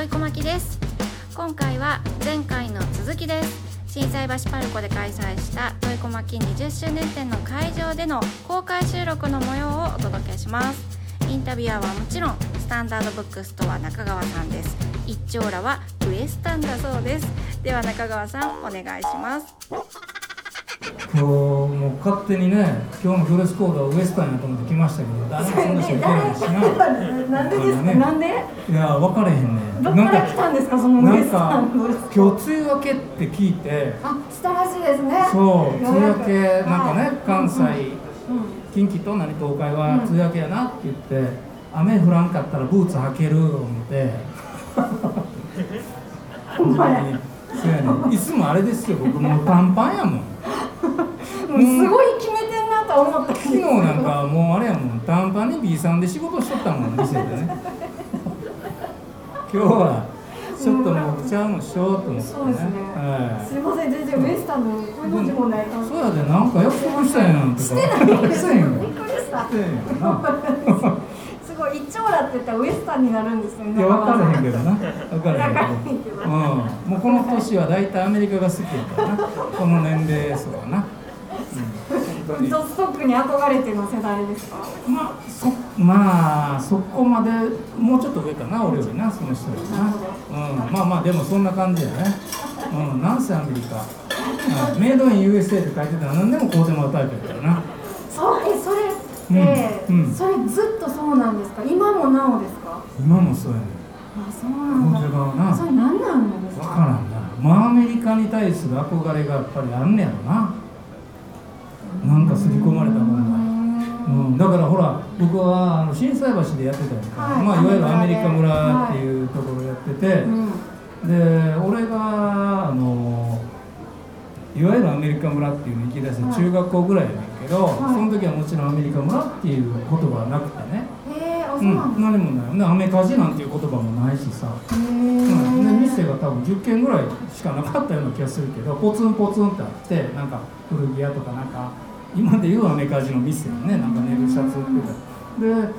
よいこまきです。今回は前回の続きです。震災橋パルコで開催したトイコマキ20周年展の会場での公開収録の模様をお届けします。インタビュアーはもちろんスタンダードブックストア中川さんです。一丁羅はウエスタンだそうです。では中川さんお願いします。もう勝手にね今日のドレスコードはウエスタンやと思って来ましたけど誰もそんな人いてないしな。なんで？ですか、ね、なんでいや分かれへんねどっから来たんですかそのウエスタン今日梅雨明けって聞いて。あしたらしいですね。そう梅雨明けなんかね関西、近畿と何東海は梅雨明けやなって言って、雨降らんかったらブーツ履ける思って。ほんまや。いつもあれですよ僕もう短パンやもんすごい決めてん。なと思った昨日なんかもうあれやもん。短パンに B さんで仕事しとったもん店でね。今日はちょっともうちゃうのしようと思って、ね、そうですね、はい、すいません全然ウエスタンのこの字もない。そうやでなんか約束したやんとか。してない。ですびっくりしたすごい一丁羅って言ったらウエスタンになるんですよねいや分からへんけどな。分からへんけど。うんもうこの年は大体アメリカが好きやからなこの年齢層はなウッドストックに憧れての世代ですか？まあそまあそこまでもうちょっと上かな俺よりなその人よりな、うん、まあまあでもそんな感じやね、うん、なんせアメリカ、うん、メイドイン USA って書いてたら何でも買うてもらうタイプやからな。そうえそれって、うん。うん、それずっとそうなんですか？今もなおですか？今もそうやねあそうなんだ。な。それ何なんですか？分からんな。まあアメリカに対する憧れがやっぱりあんねやろな刷り込まれたものが、うん、だからほら僕はあの心斎橋でやってたやんか、はい。まあ、いわゆるアメリカ村っていうところやってて、はい、で俺があのいわゆるアメリカ村っていうのに行き出して中学校ぐらいやねんけど、はい、その時はもちろんアメリカ村っていう言葉はなくてね、うん、何もない。ねアメカジなんていう言葉もないしさ、うん、で店が多分10軒ぐらいしかなかったような気がするけどポツンポツンってあってなんか古着屋とかなんか今でいうアメカジの店よね。なんか寝るシャツ売ってたで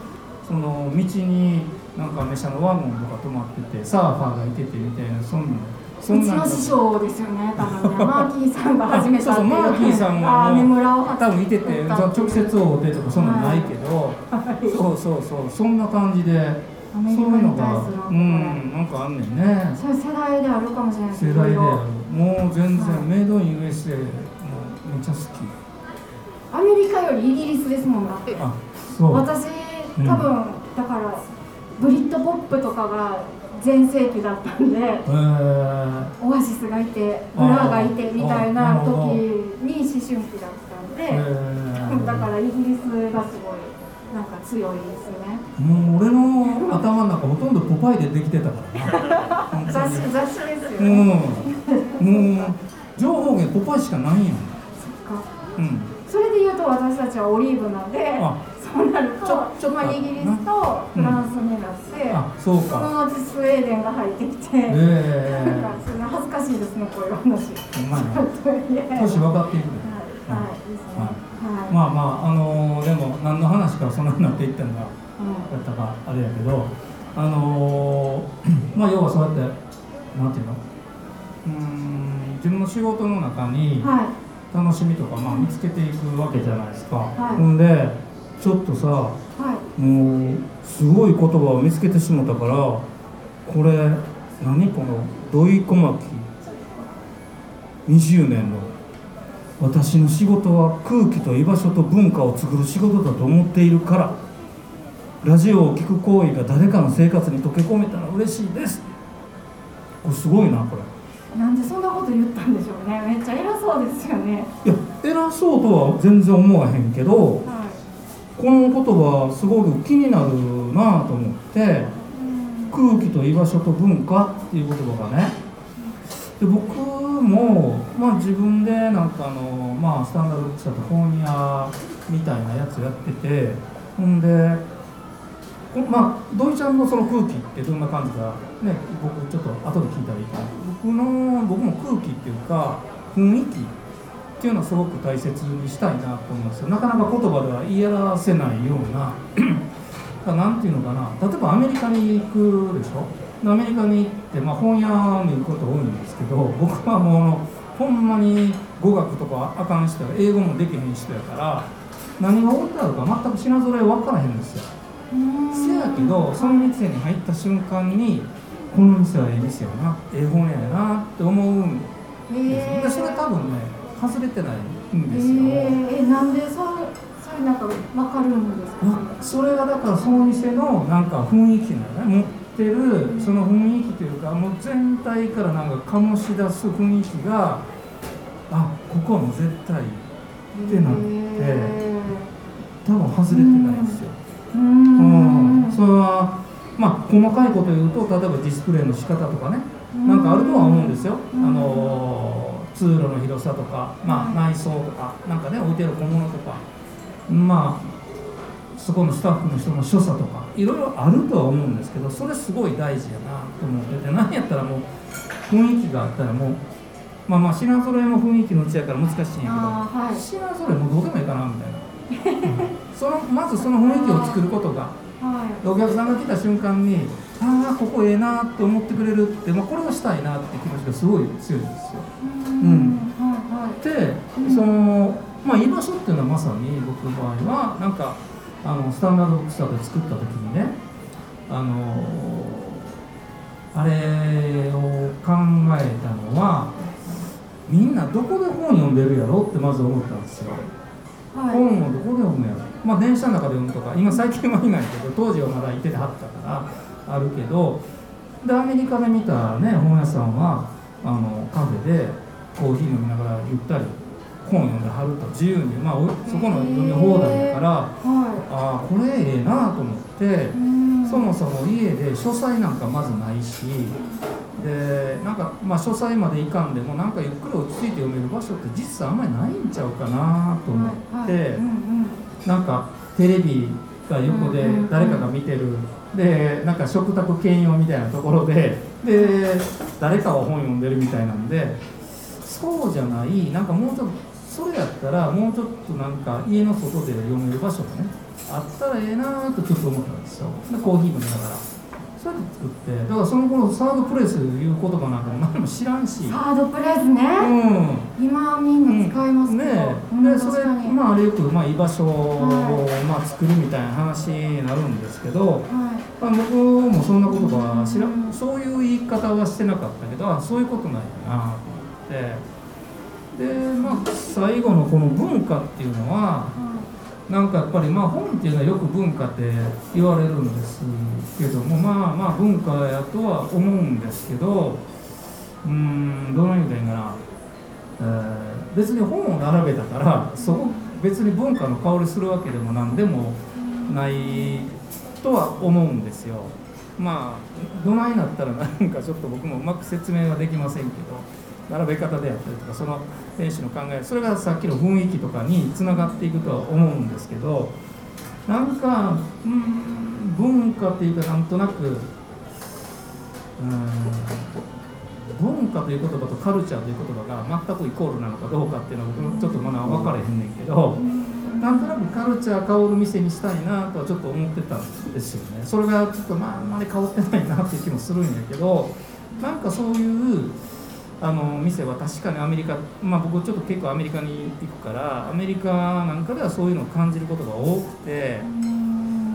その道になんかメ車のワゴンとか止まっててサーファーがいててみたいなそんなそんな師匠ですよね。多分ねマーキーさんが始めたそうそうマーキーさんはもう多分いてて直接会うてとかそんなんないけど、はい、そうそうそうそんな感じでそういうのがうんなんかあんねんね。そう世代であるかもしれない世代である。もう全然、はい、 Made in USA もめっちゃ好きアメリカよりイギリスですもんだってあそう。私多分、うん、だからブリットポップとかが全盛期だったんで、えー、オアシスがいて Blur がいてみたいな時に思春期だったんで、えー、だからイギリスがすごいなんか強いですね。もう俺の頭の中ほとんどポパイでできてたからな。雑誌雑誌ですよ。ねもう情報源ポパイしかないやん。そっか。うんそれで言うと私たちはオリーブなんでそうなるとちょまあ、イギリスとフランスになって、うん、あそうか。その後スウェーデンが入ってきて、え。ー、なんかそれ恥ずかしいですねこういう話。ほんまに年 分かっていくはい、はい、ですね、はい。まあまああのー、でも何の話からそんなになっていったのか、やったかあれやけどあのー、まあ要はそうやってなんていうの？うん自分の仕事の中に楽しみとか、まあ、見つけていくわけじゃないですか、はい、ほんでちょっとさ、はい、もうすごい言葉を見つけてしもたからこれ何この土井小牧20年の私の仕事は空気と居場所と文化を作る仕事だと思っているからラジオを聴く行為が誰かの生活に溶け込めたら嬉しいです。これすごいなこれなんでそんなこと言ったんでしょうね。めっちゃ偉そうですよね。いや偉そうとは全然思わへんけど、はい、この言葉すごく気になるなと思って空気と居場所と文化っていう言葉がね。で僕も、まあ、自分でなんかあの、まあ、スタンダードブックスだと本屋みたいなやつやっててほんでまあ土井ちゃんのその空気ってどんな感じかね僕ちょっと後で聞いたらいいかな。僕の僕も空気っていうか雰囲気っていうのはすごく大切にしたいなと思うんですよ。なかなか言葉では言い表せないような 何ていうのかな。例えばアメリカに行くでしょ？アメリカに行って、まあ、本屋に行くこと多いんですけど僕はもうほんまに語学とかあかん人英語もできへん人やから何が置いてあるか全く品揃え分からへんですよ。せやけどその店に入った瞬間にこの店はええ店やな。ええ本屋やなって思うんですよ、それ多分ね外れてないんですよ、えー、なんでそそれなんか分かるんですか、それがだからその店のなんか雰囲気なのね。持ってるその雰囲気というかもう全体からなんか醸し出す雰囲気があここはもう絶対ってなって多分外れてないですよ。うん。それはまあ細かいこと言うと例えばディスプレイの仕方とかね。なんかあるとは思うんですよ。あの通路の広さとか、まあ、内装とかなんかね置いてる小物とか。まあそこのスタッフの人の所作とかいろいろあるとは思うんですけどそれすごい大事やなと思ってて何やったらもう雰囲気があったらもうまあまあ品揃えも雰囲気のうちやから難しいんやけど、はい、品揃えもどうでもいいかなみたいな そのまずその雰囲気を作ることが、はい、お客さんが来た瞬間にああここええなって思ってくれるって、まあ、これをしたいなって気持ちがすごい強いんですよ。うん、はいはい、で、そのまあ居場所っていうのはまさに僕の場合はなんかあのスタンダードブックスターで作った時にねあのあれを考えたのはみんなどこで本読んでるやろってまず思ったんですよ。はい、本をどこで読むやろ。まあ電車の中で読むとか今最近はいないけど当時はまだいててはったからあるけどでアメリカで見たね本屋さんはあのカフェでコーヒー飲みながらゆったり本読んではると自由にまあそこの読み放題だから、はい、ああこれええなと思ってそもそも家で書斎なんかまずないしでなんかまあ書斎まで行かんでもなんかゆっくり落ち着いて読める場所って実際あんまりないんちゃうかなと思って、はいはい。うんうん、なんかテレビが横で誰かが見てる、でなんか食卓兼用みたいなところでで誰かは本読んでるみたいなんでそうじゃないなんかもうちょっとそれやったらもうちょっとなんか家の外で読める場所がねあったらええなとちょっと思ったんですよ。でコーヒー飲みながら。そうやって作ってだからその頃サードプレスいう言葉なんかも何も知らんし。サードプレスね、うん、今みんな使いますけど、ね、でそれまああれよく、まあ、居場所を、まあ、作るみたいな話になるんですけど、はい。まあ、僕もそんなことは知ら、うん、そういう言い方はしてなかったけどあそういうことなんやなと思って。でまあ最後のこの文化っていうのは、なんかやっぱりまあ本っていうのはよく文化って言われるんですけどもまあまあ文化やとは思うんですけどうんどういう意味でいかな、えー、別に本を並べたからそこ別に文化の香りするわけでも何でもないとは思うんですよまあどないなったらなんかちょっと僕もうまく説明はできませんけど。並べ方であったりとかその店主の考えそれがさっきの雰囲気とかにつながっていくとは思うんですけどなんかうん文化っていうかなんとなくうん文化という言葉とカルチャーという言葉が全くイコールなのかどうかっていうのは僕もちょっとまだ分からへんねんけどなんとなくカルチャー香る店にしたいなとはちょっと思ってたんですよね。それがちょっとまああんまり変わってないなっていう気もするんやけどなんかそういうあの店は確かにアメリカ、まあ、僕ちょっと結構アメリカに行くからアメリカなんかではそういうのを感じることが多くて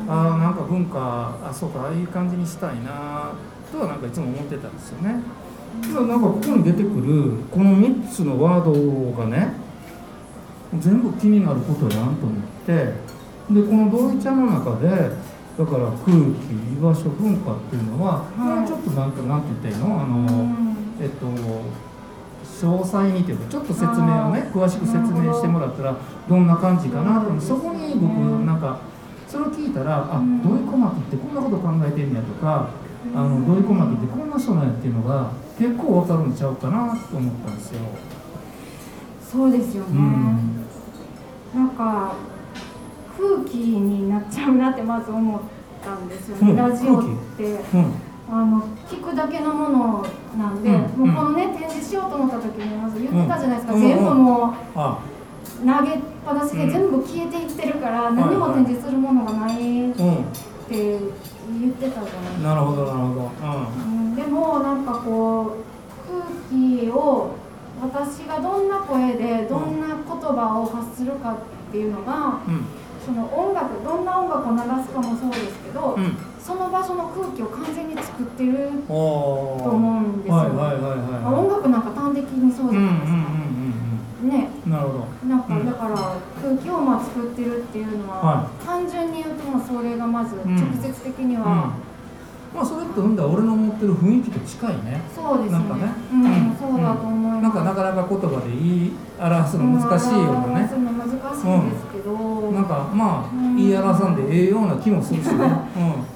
ああなんか文化あそうかああいう感じにしたいなとはなんかいつも思ってたんですよね。なんかここに出てくるこの3つのワードがね全部気になることやんと思ってでこの同意茶の中でだから空気居場所文化っていうのは、もうちょっとなんかなんて言っていいの？あのえっと詳細にというかちょっと説明をね詳しく説明してもらったらどんな感じかなとそこに僕なんかそれを聞いたらあ土井小牧ってこんなこと考えてんねやとかあの土井小牧ってこんな人なんやっていうのが結構わかるんちゃうかなと思ったんですよ。そうですよね、うん、なんか空気になっちゃうなってまず思ったんですよね、うん、ラジオって。うんあの聞くだけのものなんで、うん、もうこのね展示しようと思った時にまず言ってたじゃないですか、うん、全部もう投げっぱなしで全部消えていってるから、何も展示するものがないって言ってたじゃないですか。なるほどなるほど、うん。こう空気を私がどんな声でどんな言葉を発するかっていうのが、うん、その音楽どんな音楽を流すかもそうですけど、うん、その場所の空気を完全に作ってると思うんですよ、音楽なんか端的にそうじゃないですか、ね。なるほど。なんか、だから空気をまあ作ってるっていうのは、はい、単純に言うともそれがまず直接的には、まあそれってほんだ俺の持ってる雰囲気と近いね。そうですね。なんかね、うん、そうだと思います、なんかなかなか言葉で言い表すの難しいよね、表すの難しいですけど、うん、なんかまあ、言い表さんでええような気もするしね,、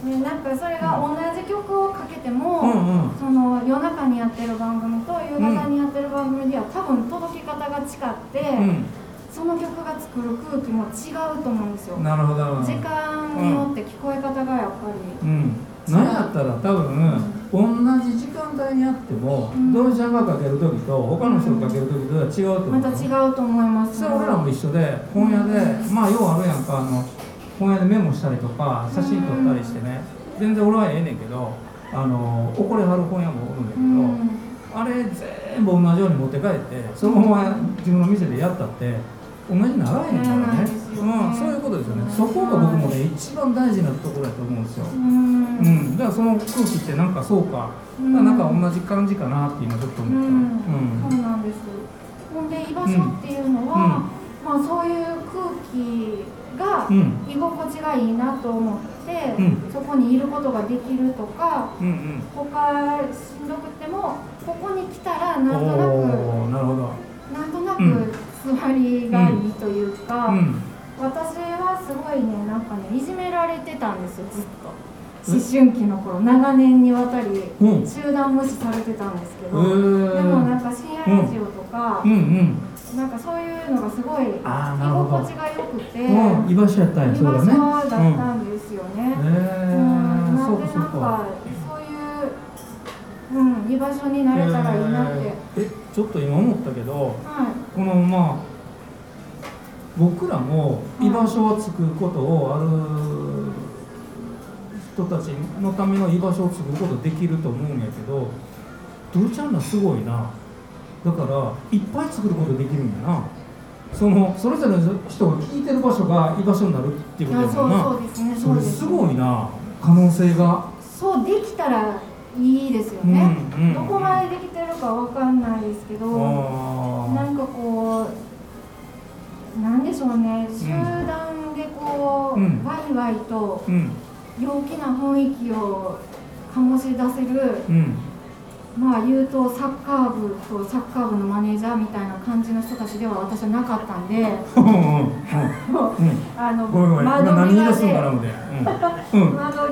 うん、ねなんかそれが同じ曲をかけても、うんうん、その夜中にやってる番組と夕方にやってる番組では多分届き方が違って、うん。その曲が作る空気も違うと思うんですよ。なるほど時間によって聞こえ方がやっぱり、うん、何やったら多分、同じ時間帯にあっても、うん、ドンちゃんがかける時と他の人がかける時とは違うと思う、また違うと思います、それ俺らも一緒で本屋で、まあようあるやんかあの本屋でメモしたりとか写真撮ったりしてね、全然俺はええねんけどあの怒れはる本屋もおるんだけど、あれ全部同じように持って帰ってそのまま自分の店でやったって同じにならへんからね、うん、そういうことですよね、そこが僕もね一番大事なところだと思うんですよ、うん、だからその空気ってなんかそうか、うん、なんか同じ感じかなって今ちょっと思った、うん。そうなんです。ほんで居場所っていうのは、まあそういう空気が居心地がいいなと思って、そこにいることができるとか、うんうん、他しんどくてもここに来たらなんとなくなるほど。なんとなく座りがいいというか、うん、私はすごいねなんかねいじめられてたんですよずっと。思春期の頃長年にわたり集団無視されてたんですけど、うん、でもなんか深夜ラジオとか、うん。うん。うん、なんかそういうのがすごい居心地が良くて、居場所やったんや居場所だったんですよね。うん、なんでなんかそういう、うん、居場所になれたらいいなって。えちょっと今思ったけど、はい、このまあ僕らも居場所を作ることをある人たちのための居場所を作ることできると思うんやけどドルちゃんらすごいな。だからいっぱい作ることできるんやな。そのそれぞれの人が聞いてる場所が居場所になるっていうことやもんな。そうですね。それすごいな。可能性が。そうできたらいいですよね、うんうん、どこまでできてるかわかんないですけどなんかこうなんでしょうね。集団でこう、うん、ワイワイと陽気な雰囲気を醸し出せる、うん。まあ言うとサッカー部とサッカー部のマネージャーみたいな感じの人たちでは私はなかったんで、あの窓際で、窓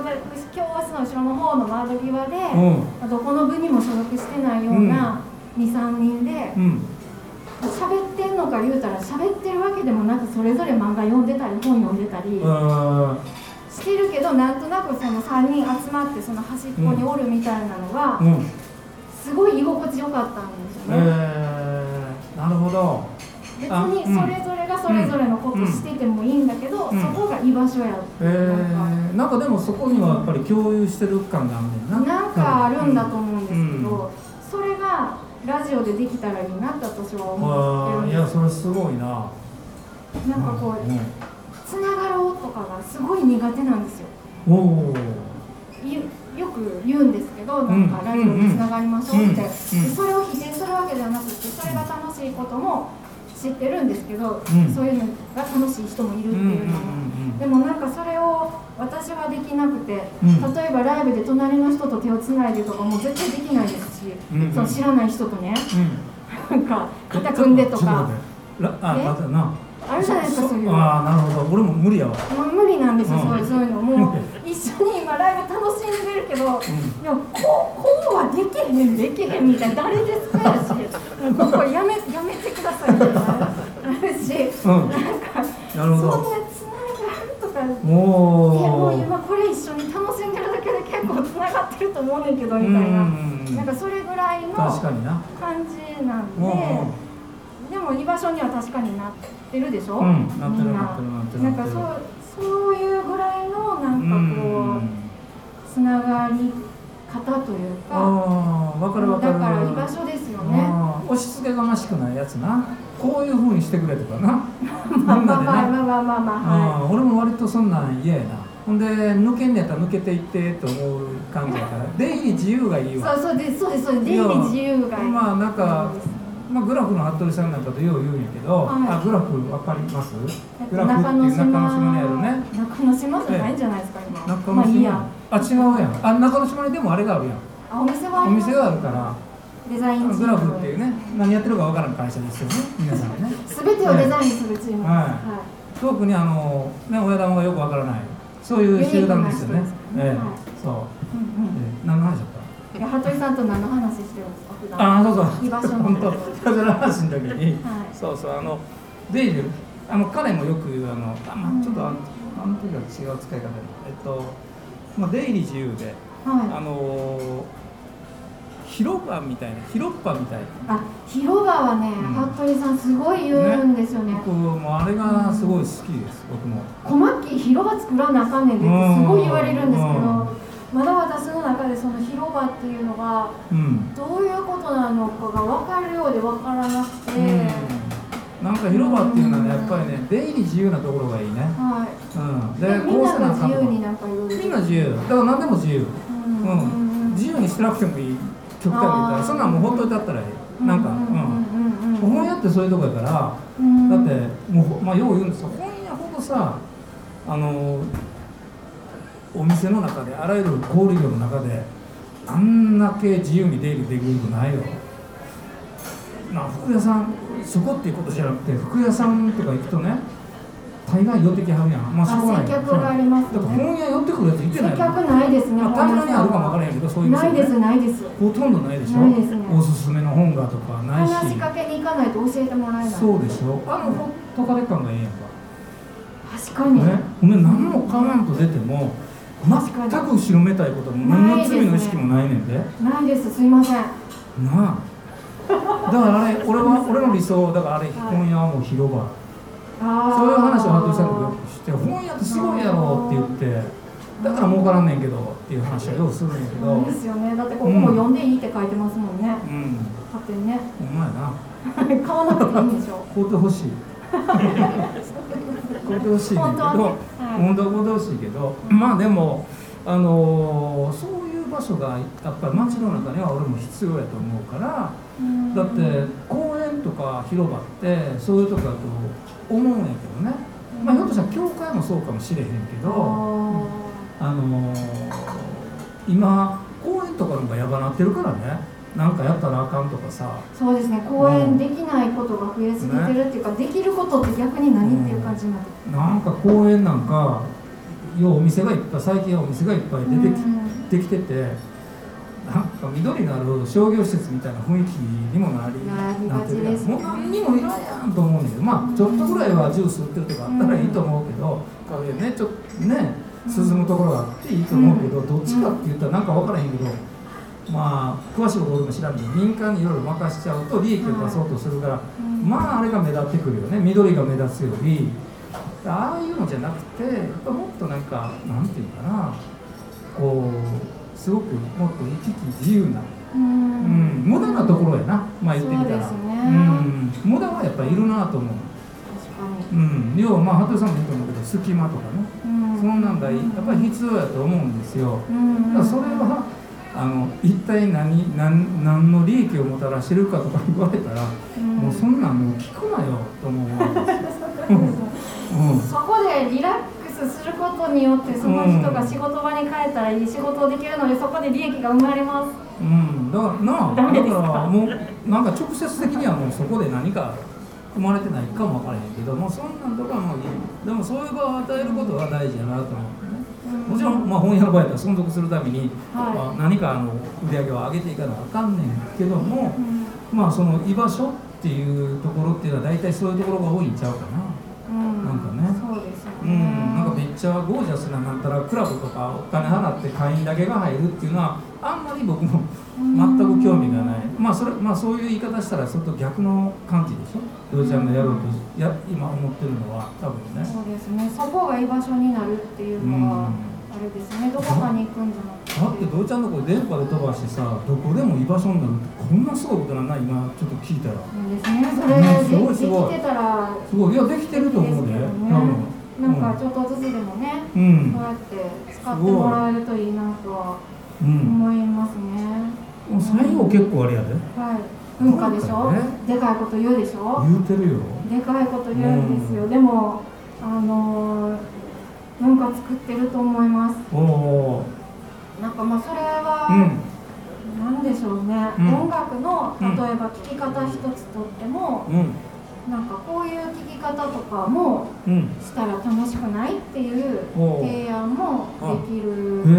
教室の後ろの方の窓際で、どこの部にも所属してないような23人で。喋ってんのか言うたら喋ってるわけでもなくそれぞれ漫画読んでたり本読んでたりしてるけどなんとなくその3人集まってその端っこにおるみたいなのが、すごい居心地よかったんですよね。えー、なるほど。別にそれぞれがそれぞれのことしててもいいんだけど、うん、そこが居場所やって、えー、なんかでもそこにはやっぱり共有してる感があるんだな。なんかあるんだと思うんですけど、うん、それがラジオでできたらいいなって私は思ってるいやそれすごいな。なんかこう、うん、つながろうとかがすごい苦手なんですよ。おおよく言うんですけどなんかラジオでつながりましょうって、それを否定するわけではなくてそれが楽しいことも知ってるんですけど、そういうのが楽しい人もいるっていうのも、でもなんかそれを私はできなくて、例えばライブで隣の人と手をつないでとかも絶対できないですし、その知らない人とね、なんか肩組んでとか。え？あるじゃないですかそういうああなるほど。俺も無理やわ。無理なんですよ、そうそういうのも。う一緒に今ライブ楽しんでるけど、うん、いやこうこうはできへんできへんみたいな誰ですかやし。ここやめやめてください。みたいなし、うん、なんかなるほど。そんなつながるとかもう今これ一緒に楽しんでるだけで結構つながってると思うねんけどみたいな、なんかそれぐらいの感じなんで。でも居場所には確かになって。るでしょ、うん、なってるなってるなんかそうそういうぐらいのなんかこうつながりっ方というか。分かる分かる。だか押し付けがましくないやつな。こういうふうにしてくれとかな。まあまあまあまあまあまあまあ、はい、俺も割とそんなん嫌やな。ほんで抜けんねやったら抜けていってと思う感じやから。出入り自由がいいわ。そうそうですそうですそうです。出入り自由がいい。まあなんかまあ、グラフの服部さんなんかとよう言うんやけど、はい、あグラフわかります？グラフっていう中之島。にあるね。中之島じゃないんじゃないですか今。中之島、まあ、あ違うやん。あ中之島にでもあれがあるやん。あお店はお店があるからデザイングラフっていうね何やってるかわからん会社ですよね皆さんね。すべてをデザインするチーム。はい、はい、特にあのね親玉がよくわからないそういう集団ですよね。ええそう、うんうん、何の話だった？いや服部さんと何の話してるんですか？普段あそうそう。居場所の。本当居場所の話の時に、はい、そうそうあのデイルあの彼もよく言うあのあ、まあ、ちょっとあのあの時は違う使い方えっと、まあ、出入り自由で、はい、あの広場みたいな広っ場みたいな。あ広場はね、うん、服部さんすごい言うんですよね。僕もあれがすごい好きです、うん、僕も。小牧広場作らなあかんねんってすごい言われるんですけど、まだ私の中でその広場っていうのがどういうことなのかが分かるようで分からなくて、うん、なんか広場っていうのはねやっぱりね出入り自由なところがいいね、はい。うん、でみんなが自由になんかいろいろみんな自由。だから何でも自由、うん、うん、自由にしてなくてもいい極端に言ったらそんなんもうほっといてあったらいいなんかうん本屋ってそういうとこやから、だってもうまあよう言うんですよ本屋ほどさあのお店の中であらゆる小売業の中であんだけ自由に出入りできることないよ。な服屋さんそこっていうことじゃなくて服屋さんとか行くとね大概寄ってきはるやん。まあそこない。接客があります、ね、だから本屋寄ってくるやついてない。接客ないですね、まあ、たまにあるかもわからへんけどそういうないですないです。ほとんどないでしょ。ないです、ね、おすすめの本がとかないし。話しかけに行かないと教えてもらえない。そうでしょ。あのほっとかで感がええやんか。確かに。ね。ほんで何も買わんと出ても全く後ろめたいことも何の罪の意識もないねんで。ないです。す。いません。なあ。だからあれ俺は俺の理想だからあれ本屋はもう広場そういう話を服部さんとよくして本屋ってすごいやろって言ってだから儲からんねんけどっていう話はよくするんやけど。そうですよね。だってここも読んでいいって書いてますもんね。うん。勝手にね。ほんまやな。買わなくていいんでしょ。買うてほしい。買うてほしいけど本当は、買うてほしいけどまあでもあのー、そういう場所がやっぱり街の中には俺も必要やと思うからだって公園とか広場ってそういうとこだと思うんやけどね、まあ、ひょっとしたら教会もそうかもしれへんけどあのー、今公園とかの方がやばなってるからね。なんかやったらあかんとかさ。そうですね。公演できないことが増えすぎてるっていうか、ね、できることって逆に何っていう感じになって、うん、なんか公演なんかようお店がいっぱい最近はお店がいっぱい出てき,、てきててなんか緑のある商業施設みたいな雰囲気にもなりなってるやもう何にもいらんやんと思うん。だけどまあちょっとぐらいはジュース売ってるとかあったらいいと思うけど、うん、ねちょっとね進むところがあっていいと思うけど、どっちかって言ったらなんか分からへんけど。まあ詳しいこと俺も知らんけど民間にいろいろ任しちゃうと利益を出そうとするから、まああれが目立ってくるよね。緑が目立つより。ああいうのじゃなくてやっぱもっとなんかなんていうかな。こうすごくもっと行き来自由なうん、無駄なところやな。まあ言ってみたら。う、ね、ん、無駄はやっぱりいるなと思う。うん、要はまあ羽鳥さんも言うと思うけど隙間とかね、うん、そんなんだやっぱり必要やと思うんですよ、うん、だからそれはあの一体何何何の利益をもたらしてるかとか言われたら、うん、もうそんなんもう聞くなよと思うわけ うん、そこでリラッすることによってその人が仕事場に帰ったらいい仕事をできるのでそこで利益が生まれます。うん。だか？らなだからもうなんか直接的にはもうそこで何か生まれてないかも分からへんけどもそんなんとかもいい。でもそういう場を与えることが大事やなと思うもちろん、まあ、本屋の場合は存続するために、はい、まあ、何かあの売り上げを上げていかなあかんねんけども、うん、まあその居場所っていうところっていうのは大体そういうところが多いんちゃうかな、うん、なんかね。そうですうん、なんかめっちゃゴージャスななんたらクラブとかお金払って会員だけが入るっていうのはあんまり僕も全く興味がない、まあそれまあそういう言い方したらちょっと逆の感じでしょ？りょうちゃんがやろうとや今思ってるのは多分ね。そうですね。そこが居場所になるっていうのは、あれですね。どこかに行くんじゃなくて。だってどうちゃんのこ電波で飛ばしてさどこでも居場所になるってこんなすごいことなんない今ちょっと聞いたら。ですね。それ、ね、すごいすごい。できてたらすごい。いやできてると思うで、ね、多分なんかちょっとずつでもね、うん、そうやって使ってもらえるといいなとは思いますね、うん、最後結構あれやで、はい。文化でしょ、ね、でかいこと言うでしょ？言うてるよ。でかいこと言うんですよ、うん、でもあの文化作ってると思います。おなんかまあそれは、うん、なんでしょうね、うん、音楽の例えば聴き方一つとっても、なんかこういう聞き方とかもしたら楽しくないっていう提案もできる、例え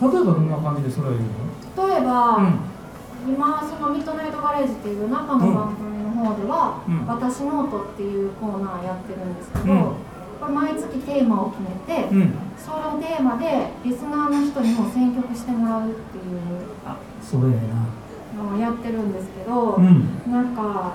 ばどんな感じでそれは言うの？例えば、うん、今その Midnight Garage っていう中の番組の方では「うん、私ノート」っていうコーナーやってるんですけど、毎月テーマを決めて、そのテーマでリスナーの人にも選曲してもらうっていうあそれやな。のをやってるんですけど、なんか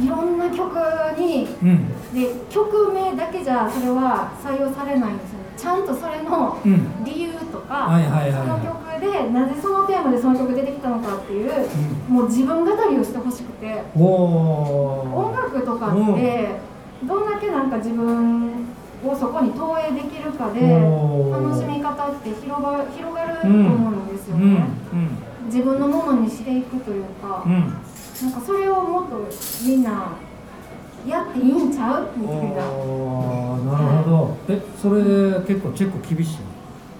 いろんな曲に、うん、で曲名だけじゃそれは採用されないんですよね。ちゃんとそれの理由とか、その曲でなぜそのテーマでその曲出てきたのかっていう、うん、もう自分語りをしてほしくて。音楽とかってどんだけなんか自分をそこに投影できるかで楽しみ方って広が広がると思うんですよね、自分のものにしていくというか。なんかそれをもっとみんなやっていいんちゃう？みたいな。なるほど。え、それ結構チェック厳しい。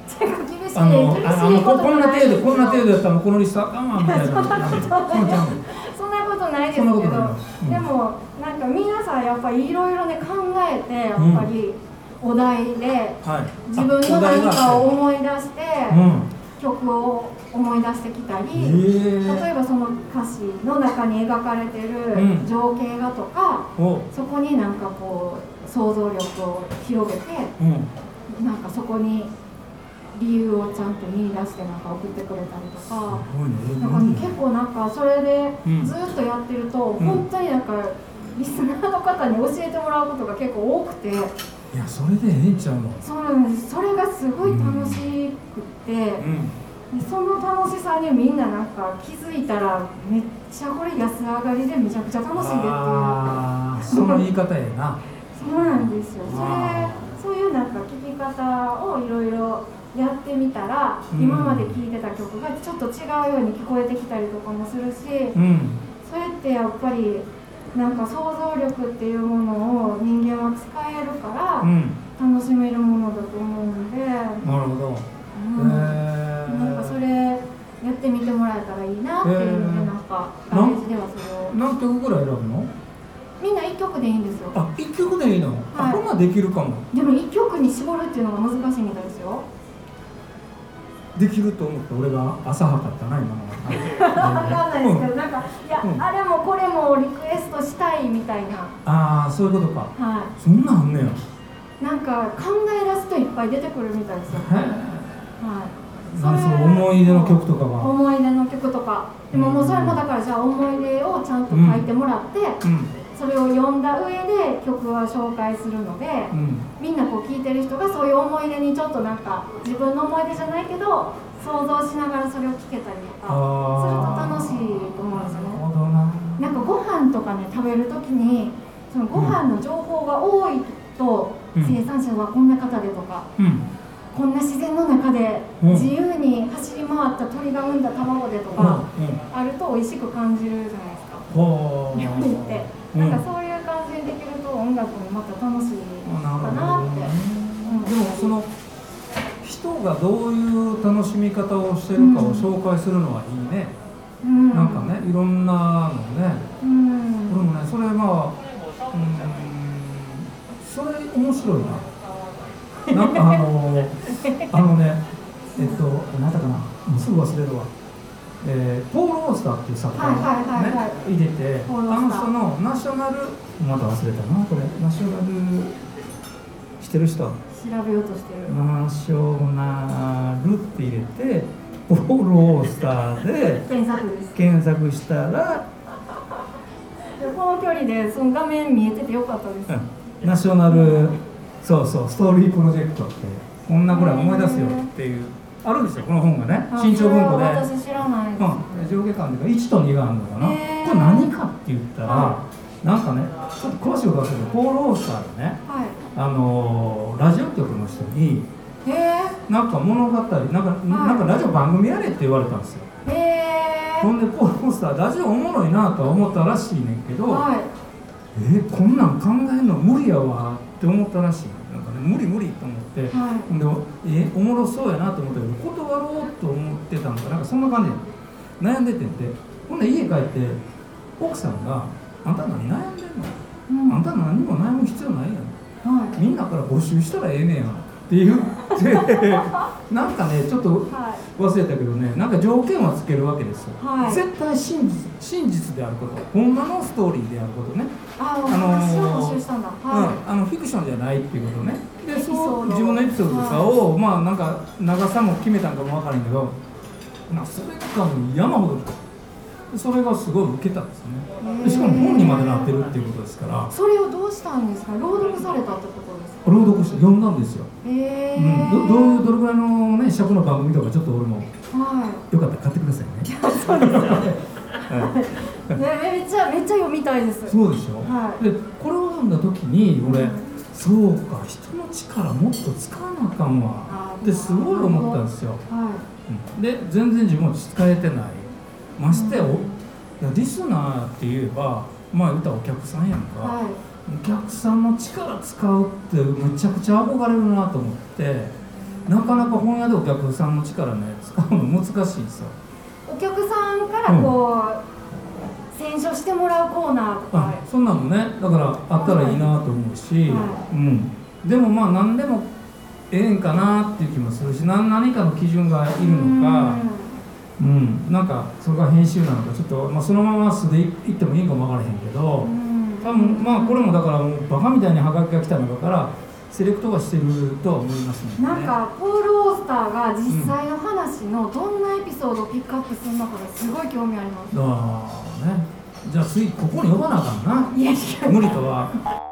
チェック厳しい。あの、あのこんな程度こんな程度やったらこのリストあかんわみたいな。そんなことないですけど、うん、でもなんか皆さんやっぱりいろいろね考えてやっぱりお題で、はい、自分の何かを思い出して、曲を思い出してきたり、例えばその歌詞の中に描かれてる情景画とか、うん、そこになんかこう想像力を広げて、うん、なんかそこに理由をちゃんと見出してなんか送ってくれたりとか、なんか、ね、結構なんかそれでずっとやってると、うん、本当になんかリスナーの方に教えてもらうことが結構多くて。いやそれでええんちゃうの？そうなんです。それがすごい楽しくって、うんその楽しさにみんななんか気づいたらめっちゃこれ安上がりでめちゃくちゃ楽しいでっていう。その言い方やな。そうなんですよ。それそういうなんか聞き方をいろいろやってみたら、うん、今まで聴いてた曲がちょっと違うように聞こえてきたりとかもするし、うん、それってやっぱりなんか想像力っていうものを人間は使えるから楽しめるものだと思うんで、なるほど、うん、なんかそれやってみてもらえたらいいなっていうので、なんかガレージではそれを何曲ぐらい選ぶの？みんな1曲でいいんですよ。あ一1曲でいいの、はい、あこんなできるかも。でも1曲に絞るっていうのが難しいみたいですよ。できると思って俺が浅はかったな今の。は分かんないですけど、うん、なんかいや、うん、あれもこれもリクエストしたいみたいな。ああそういうことか。はい。そんなんあんねや。なんか考え出すといっぱい出てくるみたいですよ。はいなんその思い出の曲とかが。思い出の曲とか。でももうそれもだからじゃあ思い出をちゃんと書いてもらって、うん。それを読んだ上で曲は紹介するので、うん、みんなこう聴いてる人がそういう思い出にちょっとなんか自分の思い出じゃないけど想像しながらそれを聴けたりとかすると楽しいと思うんですよね。なんかご飯とかね食べる時にそのご飯の情報が多いと、生産者はこんな方でとか、うんこんな自然の中で自由に走り回った鳥が産んだ卵でとかあると美味しく感じるじゃないですか。料理って。なんかそういう感じにできると音楽もまた楽しいかなって、うん、でもその人がどういう楽しみ方をしてるかを紹介するのはいいね、うん、なんかねいろんなのね、うん、俺もね。それまあうん。それ面白いななんかあのあのねえっと何だかなすぐ忘れるわ、えー、ポール・オースターっていう作家をね、入れてあの人のナショナルまた忘れたなこれ。ナショナルしてる人？調べようとしてる。ナショナルって入れてポール・オースターで検索です。検索したらこの距離でその画面見えててよかったです、うん、ナショナル、そうそうストーリープロジェクトってこんなぐらい思い出すよっていうあるんですよこの本がね新潮文庫で。私知らないです、うん、上下巻で1と2があるのかな。これ何かって言ったら、はい、なんかねちょっと詳しいことはけどポール・オースターでね、はい、あのラジオ局の人になんか物語なんか、はい、なんかラジオ番組やれって言われたんですよ。ほんでポール・オースターラジオおもろいなとは思ったらしいねんけど、はい、えー、こんなん考えるの無理やわって思ったらしい。なんかね無理無理と思って、はい、でえー、おもろそうやなと思ったけど断ろうと思ってたんかなんかそんな感じで悩んでてんて。ほんで家帰って奥さんが「あんた何悩んでんの、うん、あんた何にも悩む必要ないやん、はい、みんなから募集したらええねやん」って言ってなんかねちょっと忘れたけどねなんか条件はつけるわけですよ、はい、絶対真実真実であること。ほんまのストーリーであることね。あのー、はい、うん、あのフィクションじゃないっていうことね。でそう自分のエピソードとかを、はい、まあなんか長さも決めたんかも分からんけどなそれが山ほどそれがすごい受けたんですね。しかも本にまでなってるっていうことですから。それをどうしたんですか？朗読されたってこと朗読して読んだんですよ、えー、うん、どどどれぐらいのね尺の番組とかちょっと俺も、はい、よかったら買ってくださいね。そうですよね、めっちゃめっちゃ読みたいです。そうでしょ、はい、でこれを読んだ時に俺、うん、そうか人の力もっと使わなあかんわ。ってすごい思ったんですよ、はい、で全然自分は使えてないましてや、うん、リスナーって言えばまあ言ったらお客さんやんか、はい。お客さんの力使うってむちゃくちゃ憧れるなと思ってなかなか本屋でお客さんの力ね使うの難しいですよ。お客さんからこう、選書してもらうコーナーとか。そんなのね。だからあったらいいなと思うし、はい、うん、でもまあ何でもええんかなっていう気もするし何何かの基準がいるのかうん、なんかそれが編集なのかちょっと、まあ、そのまま素でいってもいいかも分からへんけど、多分まあこれもだからもうバカみたいにハガキが来たのだからセレクトはしてるとは思いますね。なんかポール・オースターが実際の話のどんなエピソードをピックアップするのかがすごい興味あります、ああね。じゃあ次ここに呼ばなあかんな。いや無理とは